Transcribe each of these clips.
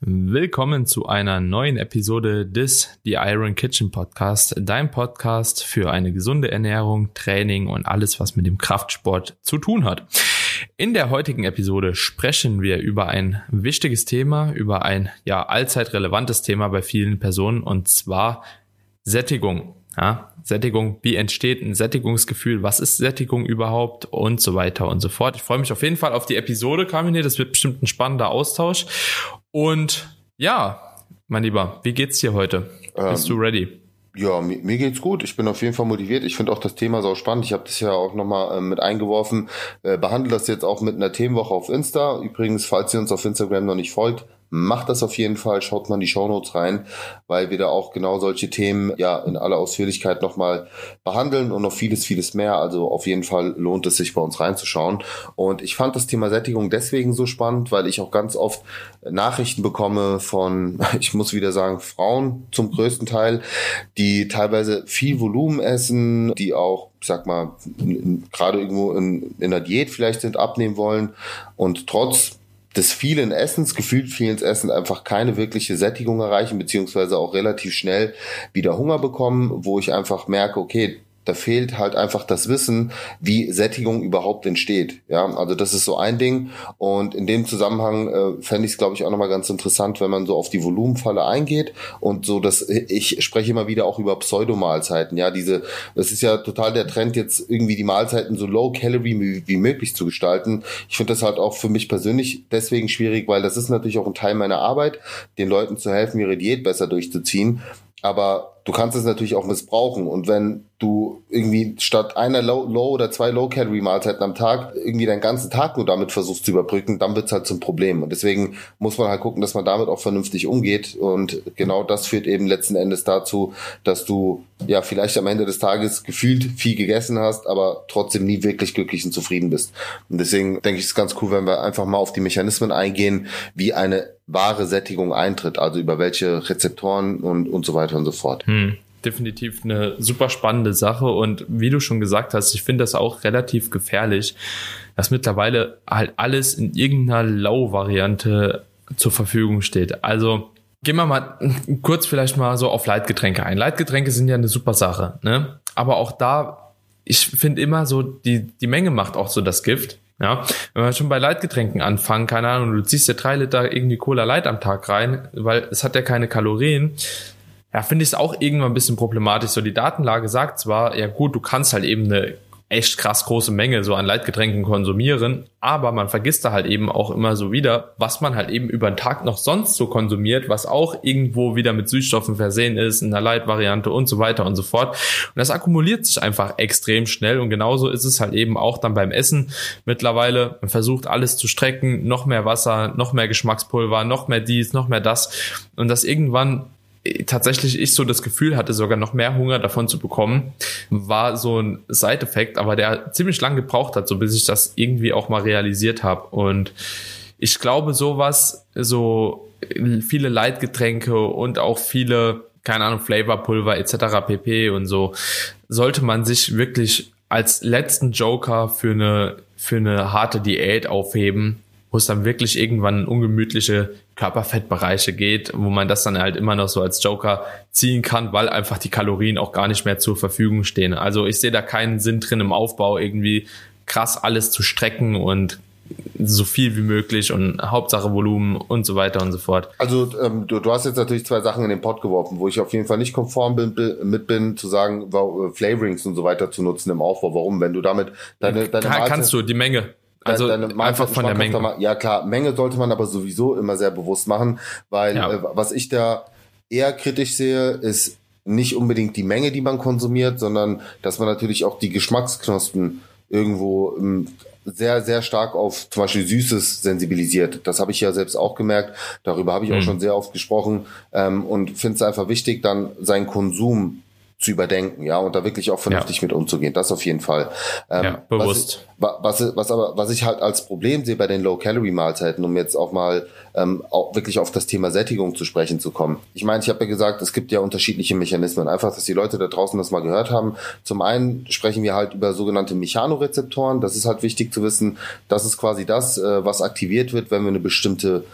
Willkommen zu einer neuen Episode des The Iron Kitchen Podcast, dein Podcast für eine gesunde Ernährung, Training und alles, was mit dem Kraftsport zu tun hat. In der heutigen Episode sprechen wir über ein wichtiges Thema, über ein ja allzeit relevantes Thema bei vielen Personen und zwar Sättigung. Ja, Sättigung, wie entsteht ein Sättigungsgefühl, was ist Sättigung überhaupt und so weiter und so fort. Ich freue mich auf jeden Fall auf die Episode, Kamine, das wird bestimmt ein spannender Austausch. Und ja, mein Lieber, wie geht's dir heute? Ähm, Bist du ready? Ja, mir, mir, geht's gut. Ich bin auf jeden Fall motiviert. Ich finde auch das Thema sau spannend. Ich habe das ja auch nochmal äh, mit eingeworfen. Äh, behandle das jetzt auch mit einer Themenwoche auf Insta. Übrigens, falls ihr uns auf Instagram noch nicht folgt, Macht das auf jeden Fall, schaut mal in die Shownotes rein, weil wir da auch genau solche Themen ja in aller Ausführlichkeit nochmal behandeln und noch vieles, vieles mehr. Also auf jeden Fall lohnt es sich bei uns reinzuschauen. Und ich fand das Thema Sättigung deswegen so spannend, weil ich auch ganz oft Nachrichten bekomme von, ich muss wieder sagen, Frauen zum größten Teil, die teilweise viel Volumen essen, die auch ich sag mal, gerade irgendwo in, in der Diät vielleicht sind, abnehmen wollen und trotz des vielen Essens, gefühlt vielen Essen einfach keine wirkliche Sättigung erreichen, beziehungsweise auch relativ schnell wieder Hunger bekommen, wo ich einfach merke, okay, da fehlt halt einfach das Wissen, wie Sättigung überhaupt entsteht. Ja, also das ist so ein Ding. Und in dem Zusammenhang äh, fände ich es, glaube ich, auch nochmal ganz interessant, wenn man so auf die Volumenfalle eingeht und so, dass ich spreche immer wieder auch über Pseudomahlzeiten. Ja, diese, das ist ja total der Trend, jetzt irgendwie die Mahlzeiten so low calorie wie, wie möglich zu gestalten. Ich finde das halt auch für mich persönlich deswegen schwierig, weil das ist natürlich auch ein Teil meiner Arbeit, den Leuten zu helfen, ihre Diät besser durchzuziehen. Aber du kannst es natürlich auch missbrauchen. Und wenn du irgendwie statt einer Low, Low oder zwei Low-Calorie-Mahlzeiten am Tag irgendwie deinen ganzen Tag nur damit versuchst zu überbrücken, dann wird's halt zum Problem. Und deswegen muss man halt gucken, dass man damit auch vernünftig umgeht. Und genau das führt eben letzten Endes dazu, dass du ja vielleicht am Ende des Tages gefühlt viel gegessen hast, aber trotzdem nie wirklich glücklich und zufrieden bist. Und deswegen denke ich, es ist ganz cool, wenn wir einfach mal auf die Mechanismen eingehen, wie eine wahre Sättigung eintritt, also über welche Rezeptoren und, und so weiter und so fort. Hm definitiv eine super spannende Sache und wie du schon gesagt hast, ich finde das auch relativ gefährlich, dass mittlerweile halt alles in irgendeiner Low-Variante zur Verfügung steht. Also gehen wir mal kurz vielleicht mal so auf Leitgetränke ein. Leitgetränke sind ja eine super Sache, ne? Aber auch da, ich finde immer so, die, die Menge macht auch so das Gift. Ja, wenn wir schon bei Leitgetränken anfangen, keine Ahnung, du ziehst dir drei Liter irgendwie Cola Light am Tag rein, weil es hat ja keine Kalorien, ja, finde ich es auch irgendwann ein bisschen problematisch. So, die Datenlage sagt zwar, ja gut, du kannst halt eben eine echt krass große Menge so an Leitgetränken konsumieren, aber man vergisst da halt eben auch immer so wieder, was man halt eben über den Tag noch sonst so konsumiert, was auch irgendwo wieder mit Süßstoffen versehen ist, in der Leitvariante und so weiter und so fort. Und das akkumuliert sich einfach extrem schnell und genauso ist es halt eben auch dann beim Essen mittlerweile. Man versucht alles zu strecken, noch mehr Wasser, noch mehr Geschmackspulver, noch mehr dies, noch mehr das und das irgendwann tatsächlich ich so das Gefühl hatte, sogar noch mehr Hunger davon zu bekommen, war so ein Side-Effekt, aber der ziemlich lang gebraucht hat, so bis ich das irgendwie auch mal realisiert habe. Und ich glaube, sowas, so viele Leitgetränke und auch viele, keine Ahnung, Flavorpulver etc. pp. und so, sollte man sich wirklich als letzten Joker für eine, für eine harte Diät aufheben, wo es dann wirklich irgendwann in ungemütliche Körperfettbereiche geht, wo man das dann halt immer noch so als Joker ziehen kann, weil einfach die Kalorien auch gar nicht mehr zur Verfügung stehen. Also ich sehe da keinen Sinn drin im Aufbau irgendwie krass alles zu strecken und so viel wie möglich und Hauptsache Volumen und so weiter und so fort. Also ähm, du, du hast jetzt natürlich zwei Sachen in den Pot geworfen, wo ich auf jeden Fall nicht konform bin, mit bin, zu sagen, Flavorings und so weiter zu nutzen im Aufbau. Warum? Wenn du damit deine, deine Kann, Kannst du, die Menge. Also einfach von der Menge. Mal, ja klar, Menge sollte man aber sowieso immer sehr bewusst machen, weil ja. äh, was ich da eher kritisch sehe, ist nicht unbedingt die Menge, die man konsumiert, sondern dass man natürlich auch die Geschmacksknospen irgendwo ähm, sehr, sehr stark auf zum Beispiel Süßes sensibilisiert. Das habe ich ja selbst auch gemerkt. Darüber habe ich mhm. auch schon sehr oft gesprochen ähm, und finde es einfach wichtig, dann seinen Konsum zu überdenken, ja, und da wirklich auch vernünftig ja. mit umzugehen. Das auf jeden Fall. Ähm, ja, bewusst. Was, was, was aber, was ich halt als Problem sehe bei den Low-Calorie-Mahlzeiten, um jetzt auch mal ähm, auch wirklich auf das Thema Sättigung zu sprechen zu kommen. Ich meine, ich habe ja gesagt, es gibt ja unterschiedliche Mechanismen. Einfach, dass die Leute da draußen das mal gehört haben. Zum einen sprechen wir halt über sogenannte Mechanorezeptoren. Das ist halt wichtig zu wissen. Das ist quasi das, äh, was aktiviert wird, wenn wir eine bestimmte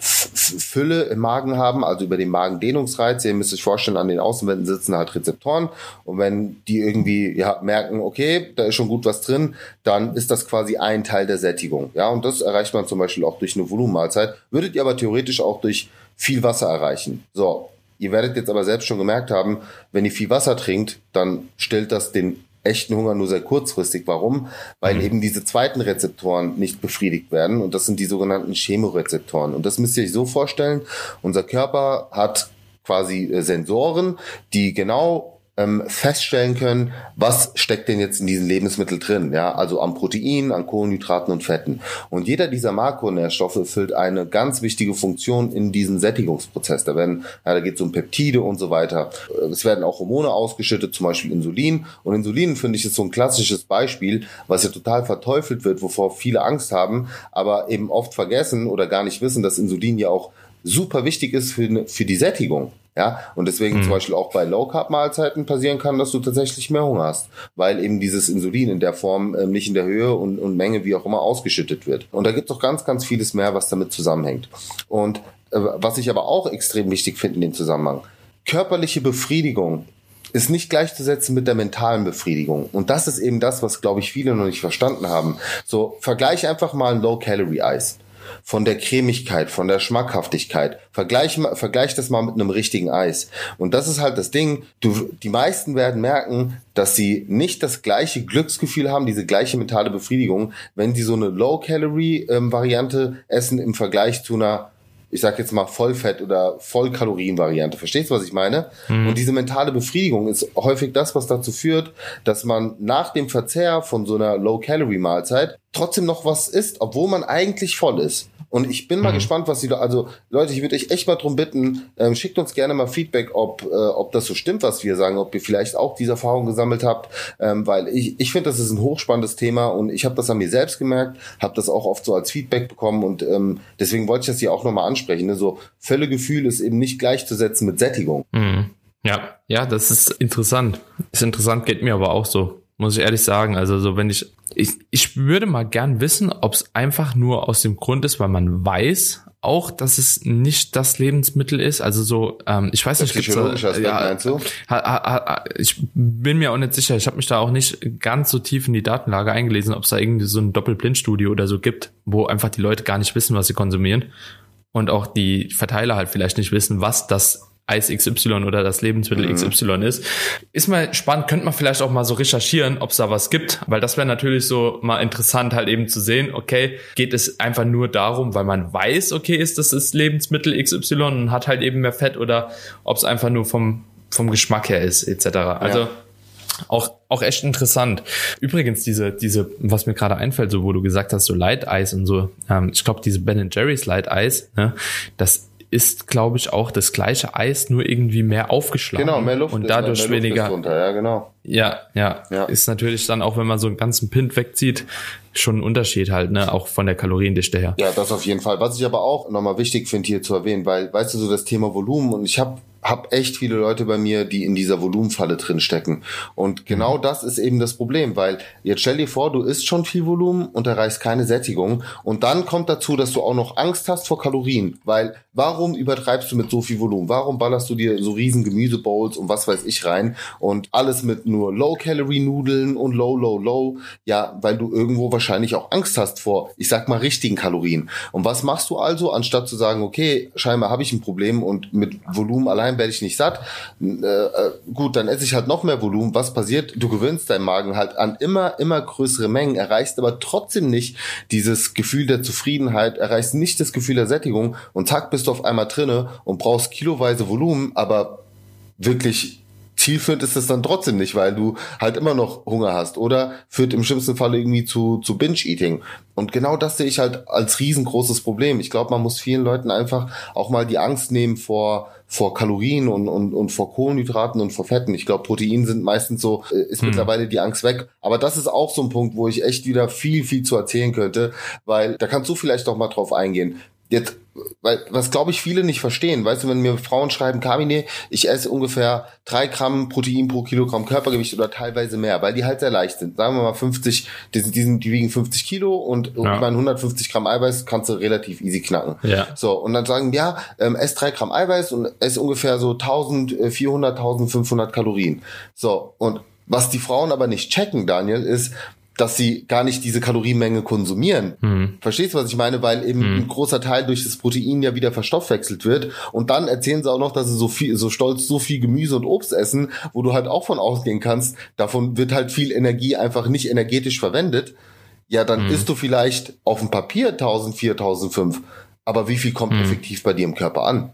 Fülle im Magen haben, also über den Magendehnungsreiz. Ihr müsst euch vorstellen, an den Außenwänden sitzen halt Rezeptoren. Und wenn die irgendwie ja, merken, okay, da ist schon gut was drin, dann ist das quasi ein Teil der Sättigung. Ja, und das erreicht man zum Beispiel auch durch eine Volumenmahlzeit. Würdet ihr aber theoretisch auch durch viel Wasser erreichen. So, Ihr werdet jetzt aber selbst schon gemerkt haben, wenn ihr viel Wasser trinkt, dann stellt das den echten Hunger nur sehr kurzfristig. Warum? Weil mhm. eben diese zweiten Rezeptoren nicht befriedigt werden und das sind die sogenannten Chemorezeptoren. Und das müsst ihr euch so vorstellen, unser Körper hat quasi äh, Sensoren, die genau ähm, feststellen können, was steckt denn jetzt in diesen Lebensmitteln drin, ja, also an Proteinen, an Kohlenhydraten und Fetten. Und jeder dieser Makronährstoffe erfüllt eine ganz wichtige Funktion in diesem Sättigungsprozess. Da werden, ja, da geht es um Peptide und so weiter. Es werden auch Hormone ausgeschüttet, zum Beispiel Insulin. Und Insulin finde ich ist so ein klassisches Beispiel, was ja total verteufelt wird, wovor viele Angst haben, aber eben oft vergessen oder gar nicht wissen, dass Insulin ja auch super wichtig ist für, für die Sättigung. Ja, und deswegen mhm. zum Beispiel auch bei Low Carb Mahlzeiten passieren kann, dass du tatsächlich mehr Hunger hast, weil eben dieses Insulin in der Form äh, nicht in der Höhe und, und Menge wie auch immer ausgeschüttet wird. Und da gibt es auch ganz, ganz vieles mehr, was damit zusammenhängt. Und äh, was ich aber auch extrem wichtig finde in dem Zusammenhang, körperliche Befriedigung ist nicht gleichzusetzen mit der mentalen Befriedigung. Und das ist eben das, was, glaube ich, viele noch nicht verstanden haben. So, vergleich einfach mal ein Low-Calorie-Eis von der Cremigkeit, von der Schmackhaftigkeit. Vergleich, vergleich das mal mit einem richtigen Eis. Und das ist halt das Ding. Du, die meisten werden merken, dass sie nicht das gleiche Glücksgefühl haben, diese gleiche mentale Befriedigung, wenn sie so eine Low-Calorie-Variante ähm, essen im Vergleich zu einer ich sag jetzt mal Vollfett oder Vollkalorien-Variante. Verstehst du, was ich meine? Mhm. Und diese mentale Befriedigung ist häufig das, was dazu führt, dass man nach dem Verzehr von so einer Low-Calorie-Mahlzeit trotzdem noch was isst, obwohl man eigentlich voll ist. Und ich bin mal mhm. gespannt, was die, also Leute, ich würde euch echt mal drum bitten, ähm, schickt uns gerne mal Feedback, ob, äh, ob das so stimmt, was wir sagen, ob ihr vielleicht auch diese Erfahrung gesammelt habt, ähm, weil ich, ich finde, das ist ein hochspannendes Thema und ich habe das an mir selbst gemerkt, habe das auch oft so als Feedback bekommen und ähm, deswegen wollte ich das hier auch nochmal ansprechen. Ne? So Völlegefühl ist eben nicht gleichzusetzen mit Sättigung. Mhm. Ja, ja, das ist interessant. Ist interessant, geht mir aber auch so muss ich ehrlich sagen. Also so, wenn ich, ich, ich würde mal gern wissen, ob es einfach nur aus dem Grund ist, weil man weiß auch, dass es nicht das Lebensmittel ist. Also so, ähm, ich weiß nicht, gibt's da, ja, meinst du? Ha, ha, ha, ich bin mir auch nicht sicher. Ich habe mich da auch nicht ganz so tief in die Datenlage eingelesen, ob es da irgendwie so ein Doppelblindstudie oder so gibt, wo einfach die Leute gar nicht wissen, was sie konsumieren und auch die Verteiler halt vielleicht nicht wissen, was das Eis XY oder das Lebensmittel mhm. XY ist. Ist mal spannend, könnte man vielleicht auch mal so recherchieren, ob es da was gibt, weil das wäre natürlich so mal interessant halt eben zu sehen, okay, geht es einfach nur darum, weil man weiß, okay, ist das ist Lebensmittel XY und hat halt eben mehr Fett oder ob es einfach nur vom, vom Geschmack her ist, etc. Also ja. Auch, auch echt interessant. Übrigens, diese, diese, was mir gerade einfällt, so wo du gesagt hast, so Light Eis und so, ähm, ich glaube, diese Ben Jerry's Light Eis, ne, das ist, glaube ich, auch das gleiche Eis, nur irgendwie mehr aufgeschlagen. Genau, mehr Luft. Und dadurch mehr, mehr weniger. Drunter, ja, genau. Ja, ja, ja. Ist natürlich dann auch, wenn man so einen ganzen Pint wegzieht, schon ein Unterschied halt, ne, auch von der Kaloriendichte her. Ja, das auf jeden Fall. Was ich aber auch nochmal wichtig finde hier zu erwähnen, weil, weißt du, so das Thema Volumen und ich habe habe echt viele Leute bei mir, die in dieser Volumenfalle drin stecken. Und genau mhm. das ist eben das Problem, weil jetzt stell dir vor, du isst schon viel Volumen und erreichst keine Sättigung. Und dann kommt dazu, dass du auch noch Angst hast vor Kalorien. Weil warum übertreibst du mit so viel Volumen? Warum ballerst du dir so riesen Gemüsebowls und was weiß ich rein und alles mit nur Low-Calorie-Nudeln und Low, Low, Low? Ja, weil du irgendwo wahrscheinlich auch Angst hast vor, ich sag mal, richtigen Kalorien. Und was machst du also, anstatt zu sagen, okay, scheinbar habe ich ein Problem und mit Volumen allein werde ich nicht satt. Äh, äh, gut, dann esse ich halt noch mehr Volumen. Was passiert? Du gewöhnst deinen Magen halt an immer, immer größere Mengen, erreichst aber trotzdem nicht dieses Gefühl der Zufriedenheit, erreichst nicht das Gefühl der Sättigung und zack bist du auf einmal drinne und brauchst kiloweise Volumen, aber wirklich zielführend ist es dann trotzdem nicht, weil du halt immer noch Hunger hast oder führt im schlimmsten Fall irgendwie zu, zu Binge-Eating. Und genau das sehe ich halt als riesengroßes Problem. Ich glaube, man muss vielen Leuten einfach auch mal die Angst nehmen vor vor Kalorien und, und, und vor Kohlenhydraten und vor Fetten. Ich glaube, Protein sind meistens so, äh, ist hm. mittlerweile die Angst weg. Aber das ist auch so ein Punkt, wo ich echt wieder viel, viel zu erzählen könnte, weil da kannst du vielleicht auch mal drauf eingehen Jetzt, weil, was glaube ich viele nicht verstehen, weißt du, wenn mir Frauen schreiben, Kamine, ich esse ungefähr drei Gramm Protein pro Kilogramm Körpergewicht oder teilweise mehr, weil die halt sehr leicht sind. Sagen wir mal 50, die, sind, die, sind, die wiegen 50 Kilo und ja. ich meine 150 Gramm Eiweiß kannst du relativ easy knacken. Ja. So, und dann sagen, ja, ähm, ess drei Gramm Eiweiß und ess ungefähr so 1400, 1500 Kalorien. So, und was die Frauen aber nicht checken, Daniel, ist, dass sie gar nicht diese Kalorienmenge konsumieren. Mhm. Verstehst du, was ich meine? Weil eben mhm. ein großer Teil durch das Protein ja wieder verstoffwechselt wird. Und dann erzählen sie auch noch, dass sie so viel, so stolz so viel Gemüse und Obst essen, wo du halt auch von ausgehen kannst, davon wird halt viel Energie einfach nicht energetisch verwendet. Ja, dann mhm. isst du vielleicht auf dem Papier 1000, 4005 aber wie viel kommt hm. effektiv bei dir im Körper an?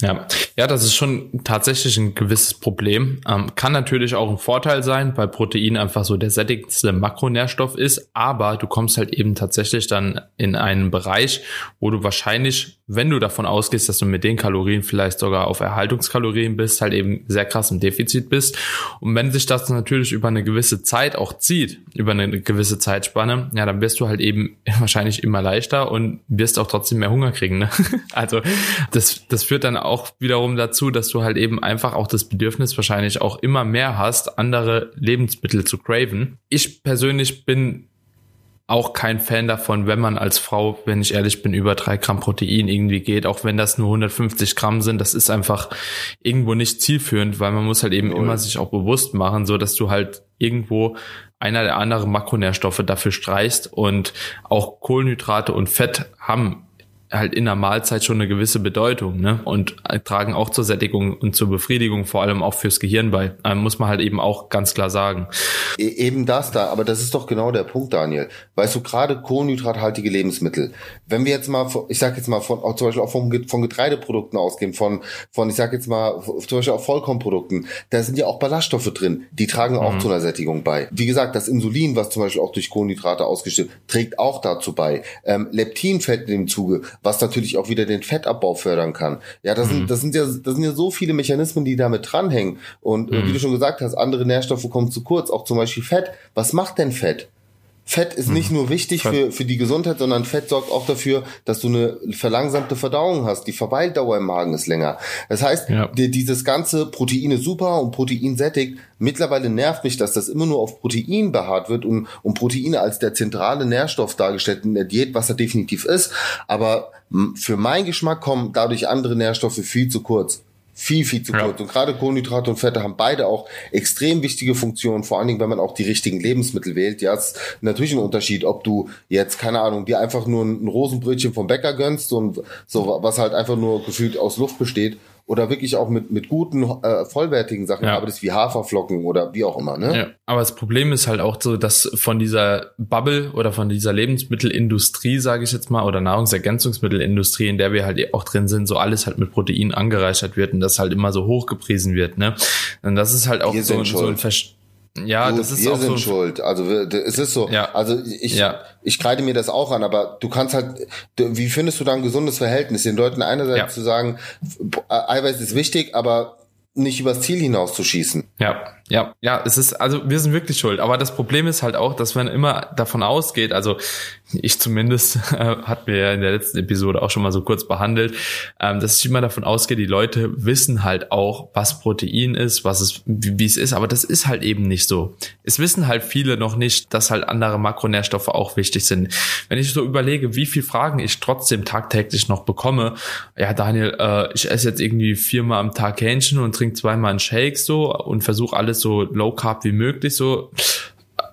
Ja. ja, das ist schon tatsächlich ein gewisses Problem. Ähm, kann natürlich auch ein Vorteil sein, weil Protein einfach so der sättigste Makronährstoff ist, aber du kommst halt eben tatsächlich dann in einen Bereich, wo du wahrscheinlich, wenn du davon ausgehst, dass du mit den Kalorien vielleicht sogar auf Erhaltungskalorien bist, halt eben sehr krass im Defizit bist. Und wenn sich das natürlich über eine gewisse Zeit auch zieht, über eine gewisse Zeitspanne, ja, dann wirst du halt eben wahrscheinlich immer leichter und wirst auch trotzdem mehr Hunger Hunger kriegen. Ne? Also das, das führt dann auch wiederum dazu, dass du halt eben einfach auch das Bedürfnis wahrscheinlich auch immer mehr hast, andere Lebensmittel zu craven. Ich persönlich bin auch kein Fan davon, wenn man als Frau, wenn ich ehrlich bin, über drei Gramm Protein irgendwie geht, auch wenn das nur 150 Gramm sind, das ist einfach irgendwo nicht zielführend, weil man muss halt eben oh. immer sich auch bewusst machen, so dass du halt irgendwo einer der anderen Makronährstoffe dafür streichst und auch Kohlenhydrate und Fett haben halt in der Mahlzeit schon eine gewisse Bedeutung ne? und tragen auch zur Sättigung und zur Befriedigung, vor allem auch fürs Gehirn bei. Ähm, muss man halt eben auch ganz klar sagen. E eben das da, aber das ist doch genau der Punkt, Daniel. Weißt du, gerade kohlenhydrathaltige Lebensmittel, wenn wir jetzt mal, ich sag jetzt mal, von, auch zum Beispiel auch von, von Getreideprodukten ausgehen, von, von, ich sag jetzt mal, zum Beispiel auch Vollkornprodukten, da sind ja auch Ballaststoffe drin, die tragen auch mhm. zu einer Sättigung bei. Wie gesagt, das Insulin, was zum Beispiel auch durch Kohlenhydrate ausgestellt, trägt auch dazu bei. Ähm, Leptin fällt in dem Zuge was natürlich auch wieder den Fettabbau fördern kann. Ja, das sind, mhm. das sind ja, das sind ja so viele Mechanismen, die damit dranhängen. Und mhm. wie du schon gesagt hast, andere Nährstoffe kommen zu kurz, auch zum Beispiel Fett. Was macht denn Fett? Fett ist nicht mhm. nur wichtig für, für die Gesundheit, sondern Fett sorgt auch dafür, dass du eine verlangsamte Verdauung hast. Die Verweildauer im Magen ist länger. Das heißt, ja. die, dieses ganze Protein ist super und Protein sättigt. Mittlerweile nervt mich, dass das immer nur auf Protein beharrt wird und, und Proteine als der zentrale Nährstoff dargestellt in der Diät, was er definitiv ist. Aber für meinen Geschmack kommen dadurch andere Nährstoffe viel zu kurz viel, viel zu kurz. Ja. Und gerade Kohlenhydrate und Fette haben beide auch extrem wichtige Funktionen, vor allen Dingen, wenn man auch die richtigen Lebensmittel wählt. Ja, ist natürlich ein Unterschied, ob du jetzt, keine Ahnung, dir einfach nur ein Rosenbrötchen vom Bäcker gönnst und so, was halt einfach nur gefühlt aus Luft besteht oder wirklich auch mit, mit guten, äh, vollwertigen Sachen ja. arbeitest, wie Haferflocken oder wie auch immer. Ne? Ja. Aber das Problem ist halt auch so, dass von dieser Bubble oder von dieser Lebensmittelindustrie, sage ich jetzt mal, oder Nahrungsergänzungsmittelindustrie, in der wir halt auch drin sind, so alles halt mit Protein angereichert wird und das halt immer so hochgepriesen wird. Ne? Und das ist halt auch so, so ein Versch ja, du, das ist wir auch sind so schuld. Also es ist so. Ja. Also ich, ja. ich kreide mir das auch an, aber du kannst halt, wie findest du da ein gesundes Verhältnis? Den Leuten einerseits ja. zu sagen, Eiweiß ist wichtig, aber nicht übers Ziel hinaus zu schießen. Ja, ja, ja, es ist, also wir sind wirklich schuld. Aber das Problem ist halt auch, dass man immer davon ausgeht, also ich zumindest, äh, hat mir ja in der letzten Episode auch schon mal so kurz behandelt, ähm, dass ich immer davon ausgehe, die Leute wissen halt auch, was Protein ist, was es, wie, es ist, aber das ist halt eben nicht so. Es wissen halt viele noch nicht, dass halt andere Makronährstoffe auch wichtig sind. Wenn ich so überlege, wie viel Fragen ich trotzdem tagtäglich noch bekomme, ja, Daniel, äh, ich esse jetzt irgendwie viermal am Tag Hähnchen und trinke zweimal einen Shake so und versuche alles so low carb wie möglich so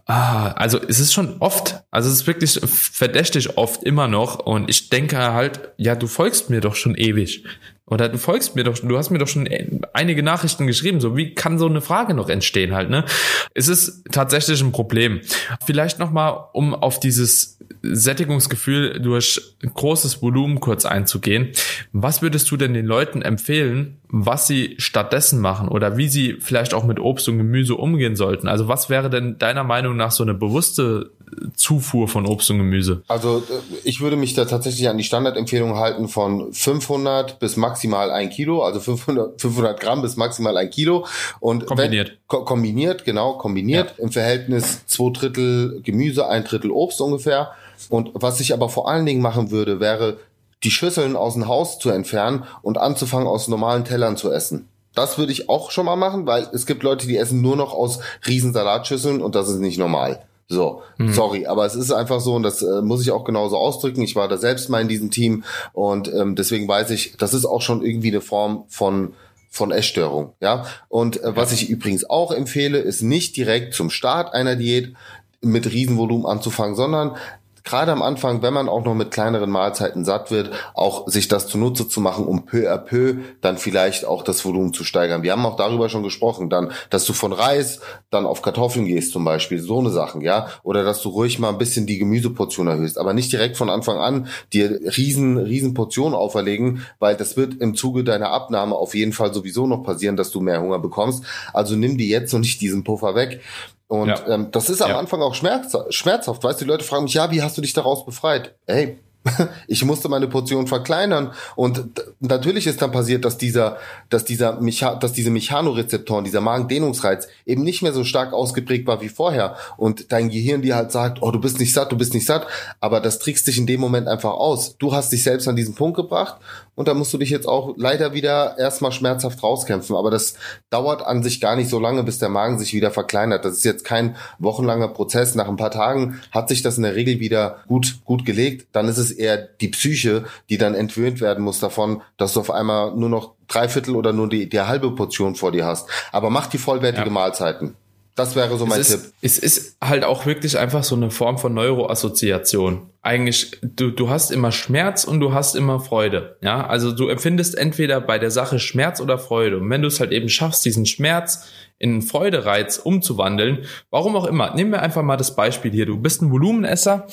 Ah, also es ist schon oft, also es ist wirklich verdächtig oft immer noch und ich denke halt, ja, du folgst mir doch schon ewig. Oder du folgst mir doch, du hast mir doch schon einige Nachrichten geschrieben, so wie kann so eine Frage noch entstehen halt, ne? Es ist tatsächlich ein Problem. Vielleicht nochmal, um auf dieses Sättigungsgefühl durch großes Volumen kurz einzugehen. Was würdest du denn den Leuten empfehlen, was sie stattdessen machen oder wie sie vielleicht auch mit Obst und Gemüse umgehen sollten? Also was wäre denn deiner Meinung nach so eine bewusste Zufuhr von Obst und Gemüse? Also äh, ich würde mich da tatsächlich an die Standardempfehlung halten von 500 bis maximal ein Kilo, also 500, 500 Gramm bis maximal ein Kilo. Und kombiniert. Wenn, ko kombiniert, genau, kombiniert. Ja. Im Verhältnis zwei Drittel Gemüse, ein Drittel Obst ungefähr. Und was ich aber vor allen Dingen machen würde, wäre die Schüsseln aus dem Haus zu entfernen und anzufangen, aus normalen Tellern zu essen. Das würde ich auch schon mal machen, weil es gibt Leute, die essen nur noch aus Riesensalatschüsseln und das ist nicht normal. So, mhm. sorry, aber es ist einfach so und das äh, muss ich auch genauso ausdrücken. Ich war da selbst mal in diesem Team und ähm, deswegen weiß ich, das ist auch schon irgendwie eine Form von von Essstörung, ja. Und äh, was ich übrigens auch empfehle, ist nicht direkt zum Start einer Diät mit Riesenvolumen anzufangen, sondern gerade am Anfang, wenn man auch noch mit kleineren Mahlzeiten satt wird, auch sich das zunutze zu machen, um peu à peu dann vielleicht auch das Volumen zu steigern. Wir haben auch darüber schon gesprochen, dann, dass du von Reis dann auf Kartoffeln gehst zum Beispiel, so eine Sachen, ja, oder dass du ruhig mal ein bisschen die Gemüseportion erhöhst, aber nicht direkt von Anfang an dir riesen, riesen Portionen auferlegen, weil das wird im Zuge deiner Abnahme auf jeden Fall sowieso noch passieren, dass du mehr Hunger bekommst. Also nimm die jetzt und nicht diesen Puffer weg. Und ja. ähm, das ist am ja. Anfang auch schmerz schmerzhaft. Weißt du, die Leute fragen mich, ja, wie hast du dich daraus befreit? Ey, ich musste meine Portion verkleinern und natürlich ist dann passiert, dass dieser, dass dieser Mecha dass diese Mechanorezeptoren, dieser Magendehnungsreiz eben nicht mehr so stark ausgeprägt war wie vorher und dein Gehirn dir halt sagt, oh, du bist nicht satt, du bist nicht satt, aber das trickst dich in dem Moment einfach aus. Du hast dich selbst an diesen Punkt gebracht und da musst du dich jetzt auch leider wieder erstmal schmerzhaft rauskämpfen. Aber das dauert an sich gar nicht so lange, bis der Magen sich wieder verkleinert. Das ist jetzt kein wochenlanger Prozess. Nach ein paar Tagen hat sich das in der Regel wieder gut, gut gelegt. Dann ist es eher die Psyche, die dann entwöhnt werden muss davon, dass du auf einmal nur noch drei Viertel oder nur die, die halbe Portion vor dir hast. Aber mach die vollwertige ja. Mahlzeiten. Das wäre so mein es Tipp. Ist, es ist halt auch wirklich einfach so eine Form von Neuroassoziation. Eigentlich, du, du hast immer Schmerz und du hast immer Freude. Ja, also du empfindest entweder bei der Sache Schmerz oder Freude. Und wenn du es halt eben schaffst, diesen Schmerz in einen Freudereiz umzuwandeln, warum auch immer, nehmen wir einfach mal das Beispiel hier. Du bist ein Volumenesser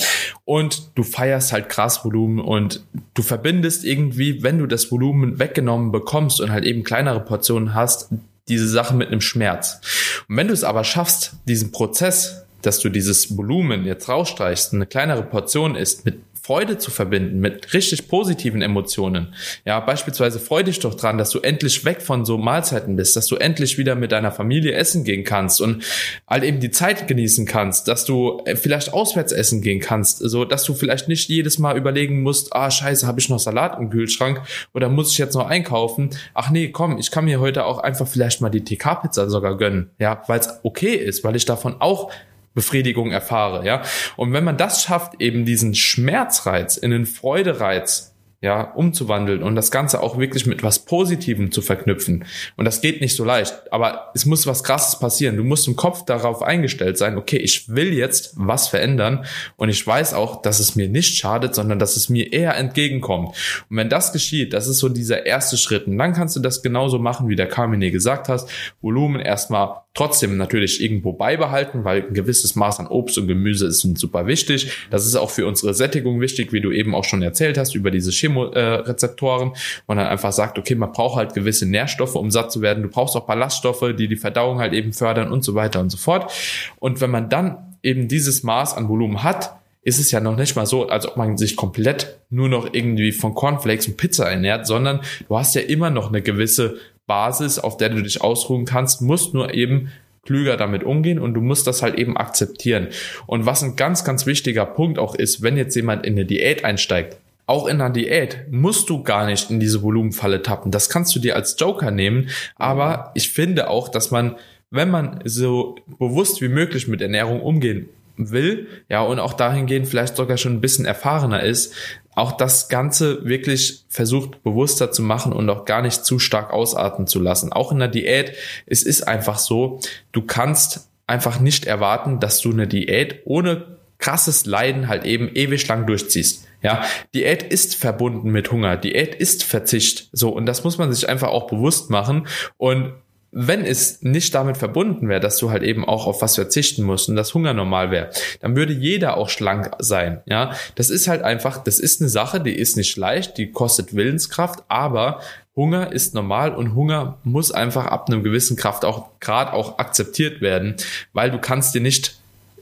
und du feierst halt krass Volumen und du verbindest irgendwie, wenn du das Volumen weggenommen bekommst und halt eben kleinere Portionen hast, diese Sache mit einem Schmerz. Und wenn du es aber schaffst, diesen Prozess, dass du dieses Volumen jetzt rausstreichst, eine kleinere Portion ist, mit Freude zu verbinden, mit richtig positiven Emotionen. Ja, beispielsweise freu dich doch dran, dass du endlich weg von so Mahlzeiten bist, dass du endlich wieder mit deiner Familie essen gehen kannst und halt eben die Zeit genießen kannst, dass du äh, vielleicht auswärts essen gehen kannst, so dass du vielleicht nicht jedes Mal überlegen musst, ah, scheiße, habe ich noch Salat im Kühlschrank oder muss ich jetzt noch einkaufen? Ach nee, komm, ich kann mir heute auch einfach vielleicht mal die TK-Pizza sogar gönnen, ja, weil es okay ist, weil ich davon auch Befriedigung erfahre, ja. Und wenn man das schafft, eben diesen Schmerzreiz in den Freudereiz ja, umzuwandeln und das Ganze auch wirklich mit was Positivem zu verknüpfen. Und das geht nicht so leicht, aber es muss was Krasses passieren. Du musst im Kopf darauf eingestellt sein, okay, ich will jetzt was verändern und ich weiß auch, dass es mir nicht schadet, sondern dass es mir eher entgegenkommt. Und wenn das geschieht, das ist so dieser erste Schritt. Und dann kannst du das genauso machen, wie der Carmine gesagt hast. Volumen erstmal trotzdem natürlich irgendwo beibehalten, weil ein gewisses Maß an Obst und Gemüse ist super wichtig. Das ist auch für unsere Sättigung wichtig, wie du eben auch schon erzählt hast, über diese Chemorezeptoren, wo man dann einfach sagt, okay, man braucht halt gewisse Nährstoffe, um satt zu werden. Du brauchst auch Ballaststoffe, die die Verdauung halt eben fördern und so weiter und so fort. Und wenn man dann eben dieses Maß an Volumen hat, ist es ja noch nicht mal so, als ob man sich komplett nur noch irgendwie von Cornflakes und Pizza ernährt, sondern du hast ja immer noch eine gewisse Basis, auf der du dich ausruhen kannst, musst nur eben klüger damit umgehen und du musst das halt eben akzeptieren. Und was ein ganz, ganz wichtiger Punkt auch ist, wenn jetzt jemand in eine Diät einsteigt, auch in einer Diät musst du gar nicht in diese Volumenfalle tappen. Das kannst du dir als Joker nehmen. Aber ich finde auch, dass man, wenn man so bewusst wie möglich mit Ernährung umgehen will, ja, und auch dahingehend vielleicht sogar schon ein bisschen erfahrener ist, auch das Ganze wirklich versucht bewusster zu machen und auch gar nicht zu stark ausarten zu lassen. Auch in der Diät, es ist einfach so, du kannst einfach nicht erwarten, dass du eine Diät ohne krasses Leiden halt eben ewig lang durchziehst. Ja, Diät ist verbunden mit Hunger, Diät ist Verzicht. So, und das muss man sich einfach auch bewusst machen. Und wenn es nicht damit verbunden wäre, dass du halt eben auch auf was verzichten musst und das Hunger normal wäre, dann würde jeder auch schlank sein. Ja, das ist halt einfach, das ist eine Sache, die ist nicht leicht, die kostet Willenskraft, aber Hunger ist normal und Hunger muss einfach ab einem gewissen Kraft auch Grad auch akzeptiert werden, weil du kannst dir nicht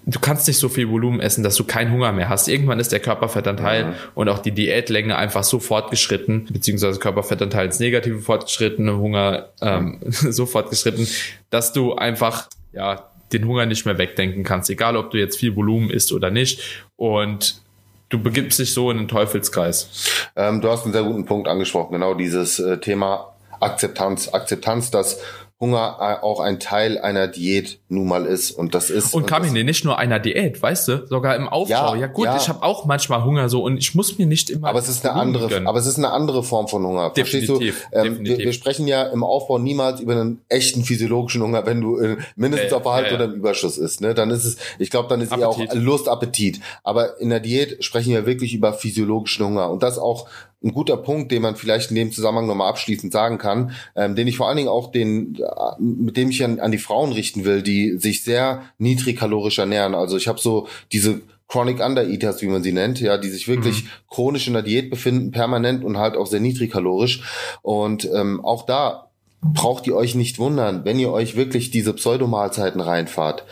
du kannst nicht so viel Volumen essen, dass du keinen Hunger mehr hast. Irgendwann ist der Körperfettanteil mhm. und auch die Diätlänge einfach so fortgeschritten, beziehungsweise Körperfettanteil ins Negative fortgeschritten, Hunger ähm, so fortgeschritten, dass du einfach ja den Hunger nicht mehr wegdenken kannst, egal ob du jetzt viel Volumen isst oder nicht. Und du begibst dich so in den Teufelskreis. Ähm, du hast einen sehr guten Punkt angesprochen, genau dieses äh, Thema Akzeptanz. Akzeptanz, dass Hunger äh, auch ein Teil einer Diät nun mal ist und das ist und Kamine nicht nur einer Diät, weißt du, sogar im Aufbau. Ja, ja gut, ja. ich habe auch manchmal Hunger so und ich muss mir nicht immer. Aber es ist eine andere, gönnen. aber es ist eine andere Form von Hunger. Definitiv. Verstehst du? Ähm, definitiv. Wir, wir, sprechen ja im Aufbau niemals über einen echten physiologischen Hunger, wenn du äh, mindestens äh, auf Erhalt äh, oder im Überschuss ist. Ne, dann ist es, ich glaube, dann ist Appetit. eher auch Lust, Appetit. Aber in der Diät sprechen wir wirklich über physiologischen Hunger und das auch ein guter Punkt, den man vielleicht in dem Zusammenhang nochmal abschließend sagen kann, ähm, den ich vor allen Dingen auch den, äh, mit dem ich an, an die Frauen richten will, die sich sehr niedrig kalorisch ernähren. Also ich habe so diese Chronic Undereaters, wie man sie nennt, ja, die sich wirklich mhm. chronisch in der Diät befinden, permanent und halt auch sehr niedrig kalorisch. Und ähm, auch da braucht ihr euch nicht wundern, wenn ihr euch wirklich diese Pseudomahlzeiten reinfahrt.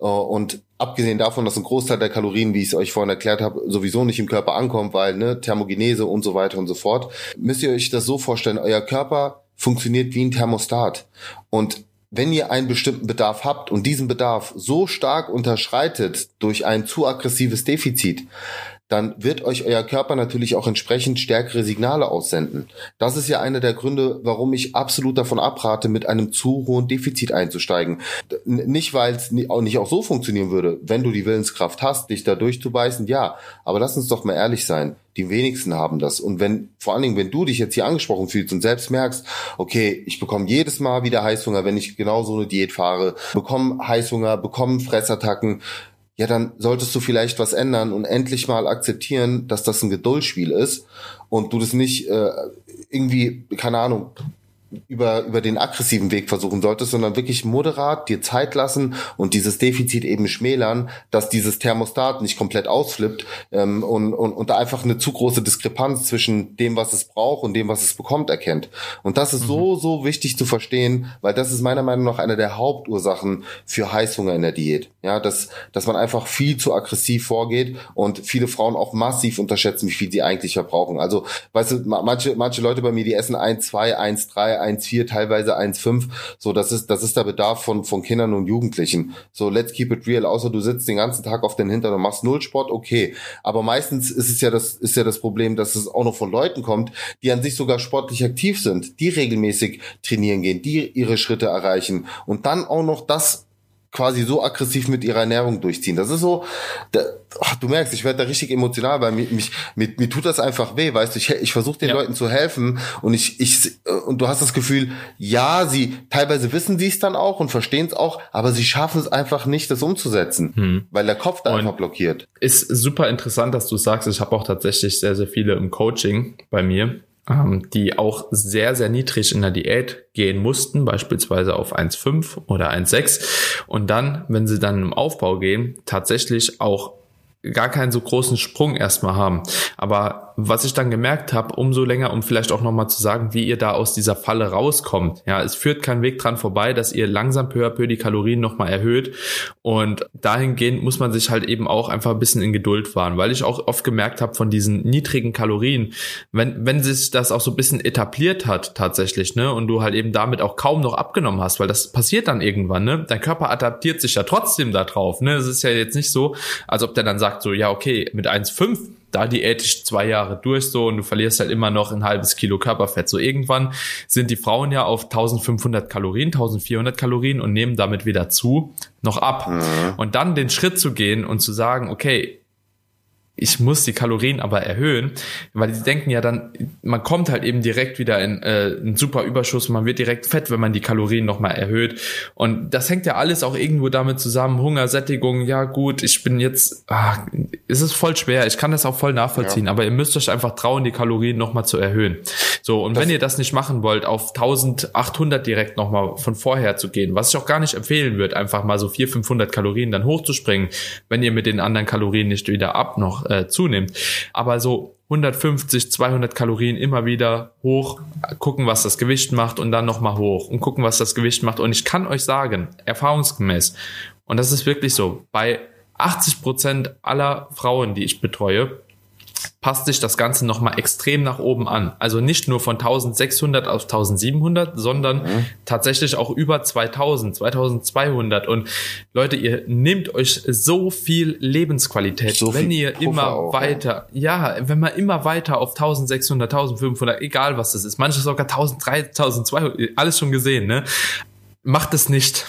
Äh, und abgesehen davon, dass ein Großteil der Kalorien, wie ich es euch vorhin erklärt habe, sowieso nicht im Körper ankommt, weil ne, Thermogenese und so weiter und so fort, müsst ihr euch das so vorstellen, euer Körper funktioniert wie ein Thermostat. Und wenn ihr einen bestimmten Bedarf habt und diesen Bedarf so stark unterschreitet durch ein zu aggressives Defizit, dann wird euch euer Körper natürlich auch entsprechend stärkere Signale aussenden. Das ist ja einer der Gründe, warum ich absolut davon abrate, mit einem zu hohen Defizit einzusteigen. Nicht, weil es nicht auch so funktionieren würde. Wenn du die Willenskraft hast, dich da durchzubeißen, ja. Aber lass uns doch mal ehrlich sein. Die wenigsten haben das. Und wenn, vor allen Dingen, wenn du dich jetzt hier angesprochen fühlst und selbst merkst, okay, ich bekomme jedes Mal wieder Heißhunger, wenn ich genau so eine Diät fahre, bekomme Heißhunger, bekomme Fressattacken, ja, dann solltest du vielleicht was ändern und endlich mal akzeptieren, dass das ein Geduldsspiel ist und du das nicht äh, irgendwie, keine Ahnung, über, über den aggressiven Weg versuchen solltest, sondern wirklich moderat dir Zeit lassen und dieses Defizit eben schmälern, dass dieses Thermostat nicht komplett ausflippt ähm, und, und, und da einfach eine zu große Diskrepanz zwischen dem, was es braucht und dem, was es bekommt, erkennt. Und das ist mhm. so, so wichtig zu verstehen, weil das ist meiner Meinung nach eine der Hauptursachen für Heißhunger in der Diät. Ja, dass, dass man einfach viel zu aggressiv vorgeht und viele Frauen auch massiv unterschätzen, wie viel sie eigentlich verbrauchen. Also, weißt du, manche, manche Leute bei mir, die essen 1, 2, 1, 3, 1,4, teilweise 1,5. So, das ist, das ist der Bedarf von, von Kindern und Jugendlichen. So, let's keep it real. Außer du sitzt den ganzen Tag auf den Hintern und machst Nullsport, okay. Aber meistens ist es ja das, ist ja das Problem, dass es auch noch von Leuten kommt, die an sich sogar sportlich aktiv sind, die regelmäßig trainieren gehen, die ihre Schritte erreichen und dann auch noch das quasi so aggressiv mit ihrer Ernährung durchziehen. Das ist so, da, ach, du merkst, ich werde da richtig emotional, weil mich, mich, mir, mir tut das einfach weh, weißt du, ich, ich versuche den ja. Leuten zu helfen und ich, ich, und du hast das Gefühl, ja, sie, teilweise wissen sie es dann auch und verstehen es auch, aber sie schaffen es einfach nicht, das umzusetzen, hm. weil der Kopf da und einfach blockiert. Ist super interessant, dass du sagst, ich habe auch tatsächlich sehr, sehr viele im Coaching bei mir, ähm, die auch sehr, sehr niedrig in der Diät gehen mussten, beispielsweise auf 1,5 oder 1,6 und dann, wenn sie dann im Aufbau gehen, tatsächlich auch gar keinen so großen Sprung erstmal haben. Aber was ich dann gemerkt habe, umso länger, um vielleicht auch nochmal zu sagen, wie ihr da aus dieser Falle rauskommt. Ja, es führt kein Weg dran vorbei, dass ihr langsam peu à peu die Kalorien nochmal erhöht. Und dahingehend muss man sich halt eben auch einfach ein bisschen in Geduld wahren, weil ich auch oft gemerkt habe von diesen niedrigen Kalorien, wenn, wenn sich das auch so ein bisschen etabliert hat tatsächlich, ne, und du halt eben damit auch kaum noch abgenommen hast, weil das passiert dann irgendwann, ne, dein Körper adaptiert sich ja trotzdem da drauf, ne, es ist ja jetzt nicht so, als ob der dann sagt so, ja, okay, mit 1,5 da diät ich zwei Jahre durch so und du verlierst halt immer noch ein halbes Kilo Körperfett. So irgendwann sind die Frauen ja auf 1500 Kalorien, 1400 Kalorien und nehmen damit wieder zu, noch ab. Mhm. Und dann den Schritt zu gehen und zu sagen, okay, ich muss die Kalorien aber erhöhen, weil die denken ja dann, man kommt halt eben direkt wieder in äh, einen super Überschuss, man wird direkt fett, wenn man die Kalorien nochmal erhöht. Und das hängt ja alles auch irgendwo damit zusammen, Hunger, Sättigung, ja gut, ich bin jetzt, ah, es ist voll schwer, ich kann das auch voll nachvollziehen, ja. aber ihr müsst euch einfach trauen, die Kalorien nochmal zu erhöhen. So, und das wenn ihr das nicht machen wollt, auf 1800 direkt nochmal von vorher zu gehen, was ich auch gar nicht empfehlen würde, einfach mal so 400, 500 Kalorien dann hochzuspringen, wenn ihr mit den anderen Kalorien nicht wieder ab noch äh, zunimmt. Aber so 150, 200 Kalorien immer wieder hoch, gucken, was das Gewicht macht und dann nochmal hoch und gucken, was das Gewicht macht. Und ich kann euch sagen, erfahrungsgemäß, und das ist wirklich so, bei 80 Prozent aller Frauen, die ich betreue, passt sich das Ganze nochmal extrem nach oben an. Also nicht nur von 1600 auf 1700, sondern mhm. tatsächlich auch über 2000, 2200. Und Leute, ihr nehmt euch so viel Lebensqualität, so wenn ihr Puffer immer auch, weiter, ja. ja, wenn man immer weiter auf 1600, 1500, egal was das ist, manche sogar 1300, 1200, alles schon gesehen, ne? Macht es nicht.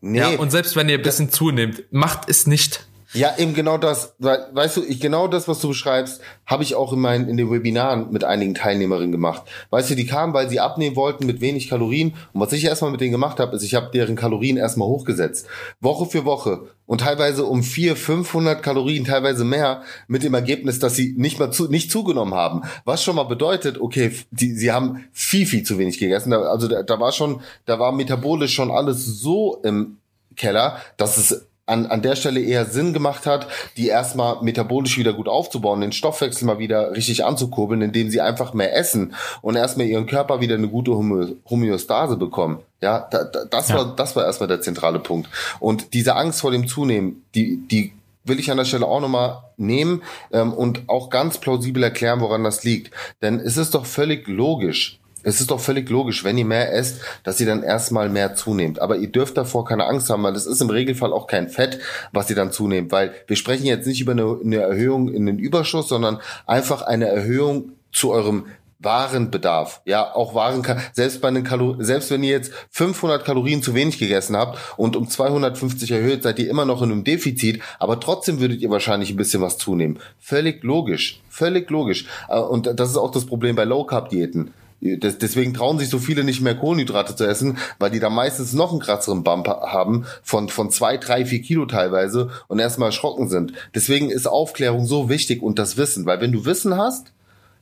Nee, ja, und selbst wenn ihr ein bisschen zunehmt, macht es nicht. Ja, eben genau das. Weißt du, ich genau das, was du beschreibst, habe ich auch in meinen in den Webinaren mit einigen Teilnehmerinnen gemacht. Weißt du, die kamen, weil sie abnehmen wollten mit wenig Kalorien. Und was ich erstmal mit denen gemacht habe, ist, ich habe deren Kalorien erstmal hochgesetzt, Woche für Woche und teilweise um vier, 500 Kalorien, teilweise mehr, mit dem Ergebnis, dass sie nicht mal zu, nicht zugenommen haben. Was schon mal bedeutet, okay, die, sie haben viel, viel zu wenig gegessen. Also da, da war schon, da war metabolisch schon alles so im Keller, dass es an, an der Stelle eher Sinn gemacht hat, die erstmal metabolisch wieder gut aufzubauen, den Stoffwechsel mal wieder richtig anzukurbeln, indem sie einfach mehr essen und erstmal ihren Körper wieder eine gute Homöostase bekommen. Ja, da, da, das ja. war das war erstmal der zentrale Punkt. Und diese Angst vor dem Zunehmen, die die will ich an der Stelle auch nochmal nehmen ähm, und auch ganz plausibel erklären, woran das liegt. Denn es ist doch völlig logisch, es ist doch völlig logisch, wenn ihr mehr esst, dass ihr dann erstmal mehr zunehmt. Aber ihr dürft davor keine Angst haben, weil das ist im Regelfall auch kein Fett, was ihr dann zunehmt. Weil wir sprechen jetzt nicht über eine, eine Erhöhung in den Überschuss, sondern einfach eine Erhöhung zu eurem Warenbedarf. Ja, auch Waren, selbst bei den Kalorien, selbst wenn ihr jetzt 500 Kalorien zu wenig gegessen habt und um 250 erhöht, seid ihr immer noch in einem Defizit, aber trotzdem würdet ihr wahrscheinlich ein bisschen was zunehmen. Völlig logisch. Völlig logisch. Äh, und das ist auch das Problem bei Low Carb Diäten deswegen trauen sich so viele nicht mehr Kohlenhydrate zu essen, weil die da meistens noch einen krasseren Bump haben von, von zwei, drei, vier Kilo teilweise und erstmal erschrocken sind. Deswegen ist Aufklärung so wichtig und das Wissen, weil wenn du Wissen hast,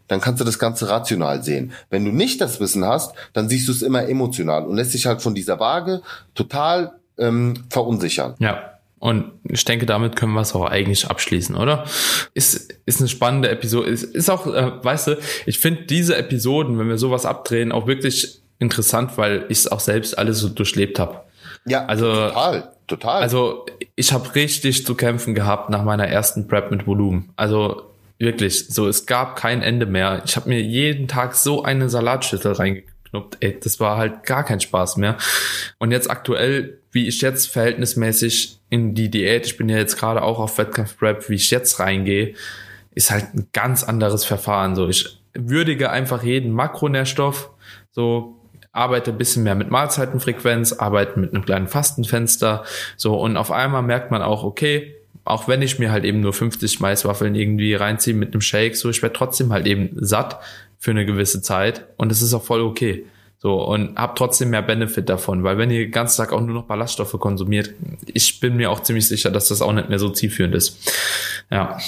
dann kannst du das Ganze rational sehen. Wenn du nicht das Wissen hast, dann siehst du es immer emotional und lässt dich halt von dieser Waage total ähm, verunsichern. Ja. Und ich denke, damit können wir es auch eigentlich abschließen, oder? Ist, ist eine spannende Episode. Ist, ist auch, äh, weißt du, ich finde diese Episoden, wenn wir sowas abdrehen, auch wirklich interessant, weil ich es auch selbst alles so durchlebt habe. Ja, also, total, total. Also ich habe richtig zu kämpfen gehabt nach meiner ersten Prep mit Volumen. Also wirklich, so es gab kein Ende mehr. Ich habe mir jeden Tag so eine Salatschüssel reingeknuppt. Ey, das war halt gar kein Spaß mehr. Und jetzt aktuell wie ich jetzt verhältnismäßig in die Diät, ich bin ja jetzt gerade auch auf Wettkampf-Prep, wie ich jetzt reingehe, ist halt ein ganz anderes Verfahren. So, ich würdige einfach jeden Makronährstoff, so arbeite ein bisschen mehr mit Mahlzeitenfrequenz, arbeite mit einem kleinen Fastenfenster, so und auf einmal merkt man auch, okay, auch wenn ich mir halt eben nur 50 Maiswaffeln irgendwie reinziehe mit einem Shake, so ich werde trotzdem halt eben satt für eine gewisse Zeit und das ist auch voll okay. So, und habt trotzdem mehr Benefit davon, weil wenn ihr den ganzen Tag auch nur noch Ballaststoffe konsumiert, ich bin mir auch ziemlich sicher, dass das auch nicht mehr so zielführend ist. Ja,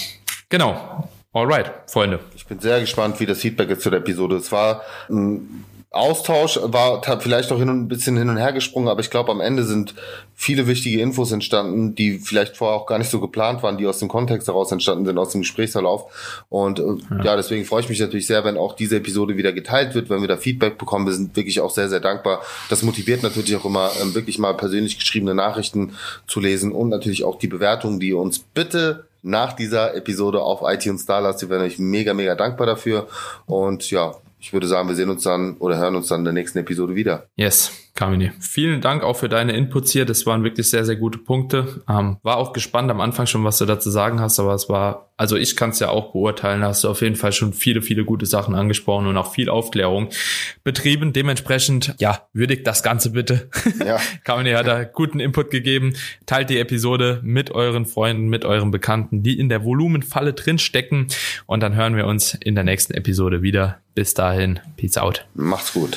genau. Alright, Freunde. Ich bin sehr gespannt, wie das Feedback ist zu der Episode. Es war ein Austausch war vielleicht auch hin und ein bisschen hin und her gesprungen, aber ich glaube, am Ende sind viele wichtige Infos entstanden, die vielleicht vorher auch gar nicht so geplant waren, die aus dem Kontext heraus entstanden sind, aus dem Gesprächsverlauf. Und äh, ja. ja, deswegen freue ich mich natürlich sehr, wenn auch diese Episode wieder geteilt wird, wenn wir da Feedback bekommen. Wir sind wirklich auch sehr, sehr dankbar. Das motiviert natürlich auch immer, ähm, wirklich mal persönlich geschriebene Nachrichten zu lesen und natürlich auch die Bewertungen, die ihr uns bitte nach dieser Episode auf iTunes da lasst. Wir werden euch mega, mega dankbar dafür. Und ja, ich würde sagen, wir sehen uns dann oder hören uns dann in der nächsten Episode wieder. Yes, Kamini. Vielen Dank auch für deine Inputs hier. Das waren wirklich sehr, sehr gute Punkte. Ähm, war auch gespannt am Anfang schon, was du dazu sagen hast, aber es war, also ich kann es ja auch beurteilen, hast du auf jeden Fall schon viele, viele gute Sachen angesprochen und auch viel Aufklärung betrieben. Dementsprechend, ja, würdigt das Ganze bitte. Ja. Kamini hat da guten Input gegeben. Teilt die Episode mit euren Freunden, mit euren Bekannten, die in der Volumenfalle drinstecken. Und dann hören wir uns in der nächsten Episode wieder. Bis dahin, Peace out. Macht's gut.